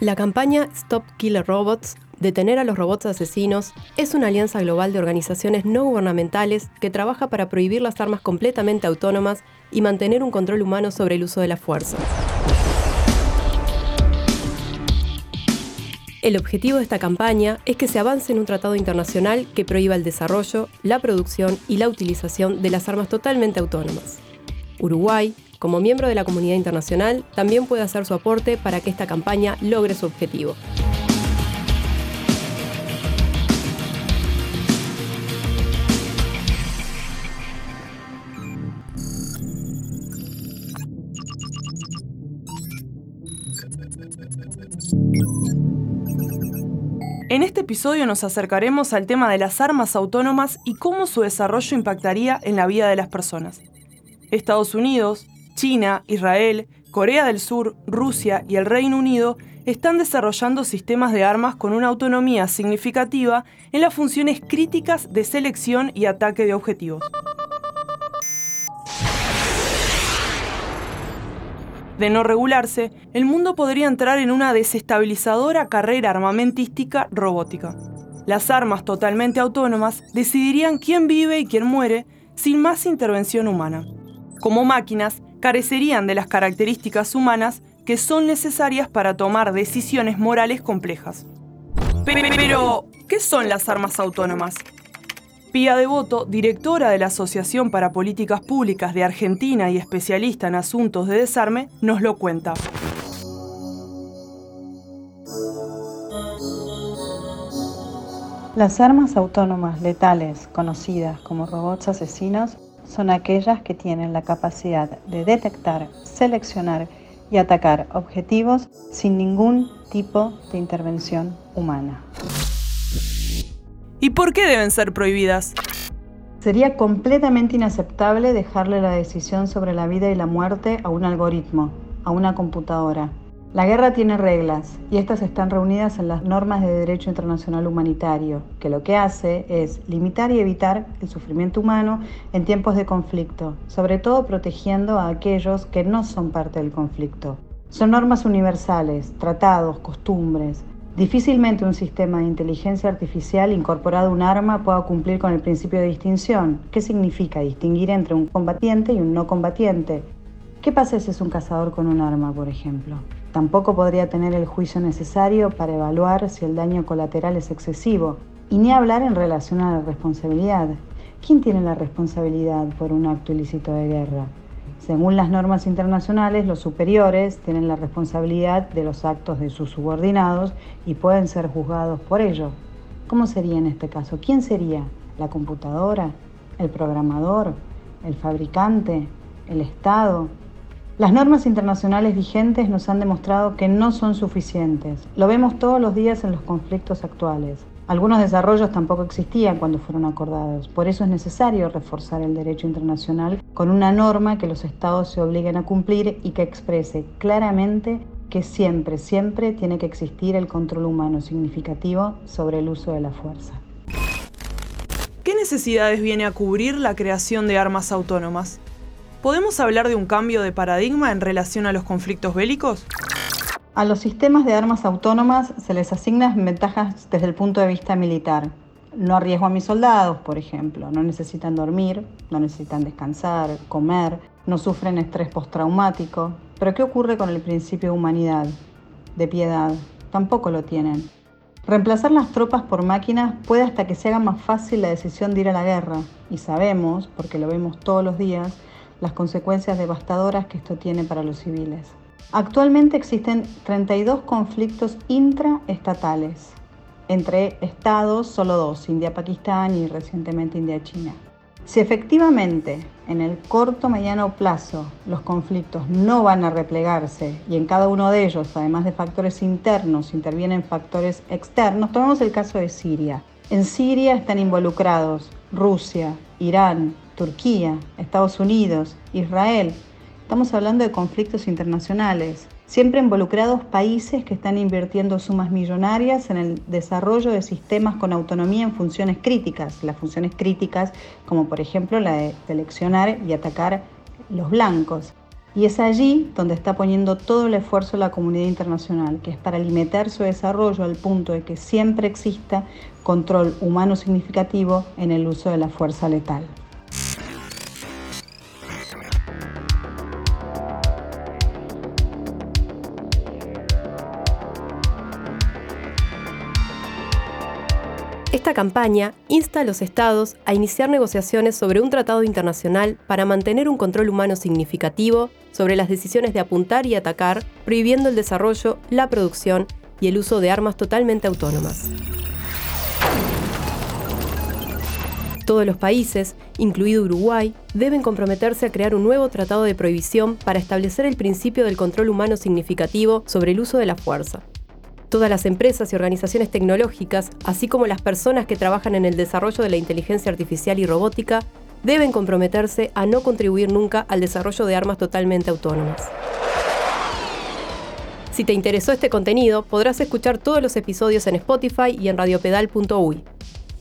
La campaña Stop Killer Robots, Detener a los robots asesinos, es una alianza global de organizaciones no gubernamentales que trabaja para prohibir las armas completamente autónomas y mantener un control humano sobre el uso de la fuerza. El objetivo de esta campaña es que se avance en un tratado internacional que prohíba el desarrollo, la producción y la utilización de las armas totalmente autónomas. Uruguay, como miembro de la comunidad internacional, también puede hacer su aporte para que esta campaña logre su objetivo. En este episodio nos acercaremos al tema de las armas autónomas y cómo su desarrollo impactaría en la vida de las personas. Estados Unidos, China, Israel, Corea del Sur, Rusia y el Reino Unido están desarrollando sistemas de armas con una autonomía significativa en las funciones críticas de selección y ataque de objetivos. De no regularse, el mundo podría entrar en una desestabilizadora carrera armamentística robótica. Las armas totalmente autónomas decidirían quién vive y quién muere sin más intervención humana. Como máquinas, carecerían de las características humanas que son necesarias para tomar decisiones morales complejas. Pero, ¿qué son las armas autónomas? Pía Devoto, directora de la Asociación para Políticas Públicas de Argentina y especialista en asuntos de desarme, nos lo cuenta. Las armas autónomas letales, conocidas como robots asesinos, son aquellas que tienen la capacidad de detectar, seleccionar y atacar objetivos sin ningún tipo de intervención humana. ¿Y por qué deben ser prohibidas? Sería completamente inaceptable dejarle la decisión sobre la vida y la muerte a un algoritmo, a una computadora. La guerra tiene reglas y estas están reunidas en las normas de derecho internacional humanitario, que lo que hace es limitar y evitar el sufrimiento humano en tiempos de conflicto, sobre todo protegiendo a aquellos que no son parte del conflicto. Son normas universales, tratados, costumbres. Difícilmente un sistema de inteligencia artificial incorporado a un arma pueda cumplir con el principio de distinción. ¿Qué significa distinguir entre un combatiente y un no combatiente? ¿Qué pasa si es un cazador con un arma, por ejemplo? Tampoco podría tener el juicio necesario para evaluar si el daño colateral es excesivo, y ni hablar en relación a la responsabilidad. ¿Quién tiene la responsabilidad por un acto ilícito de guerra? Según las normas internacionales, los superiores tienen la responsabilidad de los actos de sus subordinados y pueden ser juzgados por ello. ¿Cómo sería en este caso? ¿Quién sería? ¿La computadora? ¿El programador? ¿El fabricante? ¿El Estado? Las normas internacionales vigentes nos han demostrado que no son suficientes. Lo vemos todos los días en los conflictos actuales. Algunos desarrollos tampoco existían cuando fueron acordados. Por eso es necesario reforzar el derecho internacional con una norma que los estados se obliguen a cumplir y que exprese claramente que siempre, siempre tiene que existir el control humano significativo sobre el uso de la fuerza. ¿Qué necesidades viene a cubrir la creación de armas autónomas? ¿Podemos hablar de un cambio de paradigma en relación a los conflictos bélicos? A los sistemas de armas autónomas se les asignan ventajas desde el punto de vista militar. No arriesgo a mis soldados, por ejemplo. No necesitan dormir, no necesitan descansar, comer, no sufren estrés postraumático. Pero ¿qué ocurre con el principio de humanidad, de piedad? Tampoco lo tienen. Reemplazar las tropas por máquinas puede hasta que se haga más fácil la decisión de ir a la guerra. Y sabemos, porque lo vemos todos los días, las consecuencias devastadoras que esto tiene para los civiles. Actualmente existen 32 conflictos intraestatales. Entre estados, solo dos, India-Pakistán y recientemente India-China. Si efectivamente en el corto mediano plazo los conflictos no van a replegarse y en cada uno de ellos, además de factores internos, intervienen factores externos, tomemos el caso de Siria. En Siria están involucrados Rusia, Irán, Turquía, Estados Unidos, Israel. Estamos hablando de conflictos internacionales, siempre involucrados países que están invirtiendo sumas millonarias en el desarrollo de sistemas con autonomía en funciones críticas, las funciones críticas como por ejemplo la de seleccionar y atacar los blancos. Y es allí donde está poniendo todo el esfuerzo la comunidad internacional, que es para limitar su desarrollo al punto de que siempre exista control humano significativo en el uso de la fuerza letal. Esta campaña insta a los estados a iniciar negociaciones sobre un tratado internacional para mantener un control humano significativo sobre las decisiones de apuntar y atacar, prohibiendo el desarrollo, la producción y el uso de armas totalmente autónomas. Todos los países, incluido Uruguay, deben comprometerse a crear un nuevo tratado de prohibición para establecer el principio del control humano significativo sobre el uso de la fuerza. Todas las empresas y organizaciones tecnológicas, así como las personas que trabajan en el desarrollo de la inteligencia artificial y robótica, deben comprometerse a no contribuir nunca al desarrollo de armas totalmente autónomas. Si te interesó este contenido, podrás escuchar todos los episodios en Spotify y en radiopedal.uy.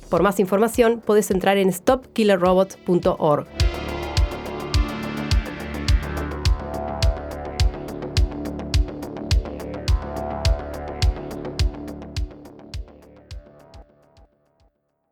Por más información, puedes entrar en stopkillerrobot.org.